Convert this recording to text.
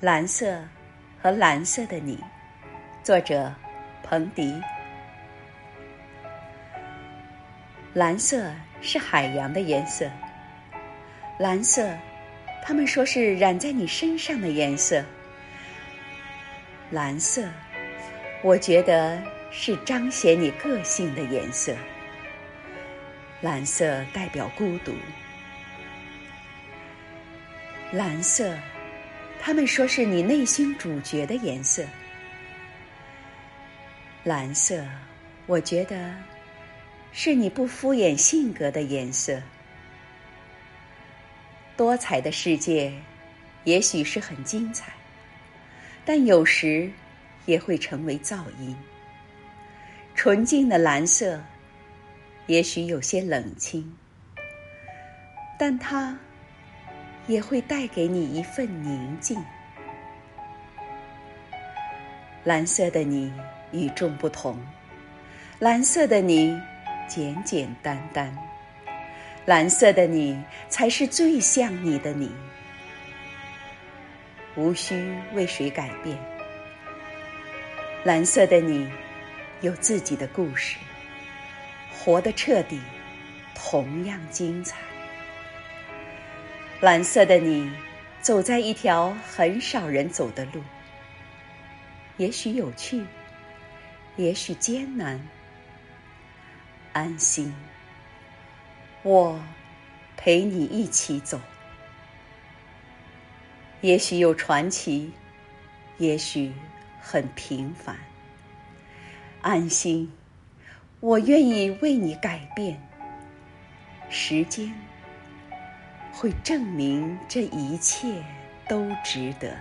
蓝色和蓝色的你，作者彭迪。蓝色是海洋的颜色，蓝色，他们说是染在你身上的颜色。蓝色，我觉得是彰显你个性的颜色。蓝色代表孤独，蓝色。他们说是你内心主角的颜色，蓝色，我觉得是你不敷衍性格的颜色。多彩的世界，也许是很精彩，但有时也会成为噪音。纯净的蓝色，也许有些冷清，但它。也会带给你一份宁静。蓝色的你与众不同，蓝色的你简简单单，蓝色的你才是最像你的你。无需为谁改变，蓝色的你有自己的故事，活得彻底，同样精彩。蓝色的你，走在一条很少人走的路，也许有趣，也许艰难。安心，我陪你一起走。也许有传奇，也许很平凡。安心，我愿意为你改变。时间。会证明这一切都值得。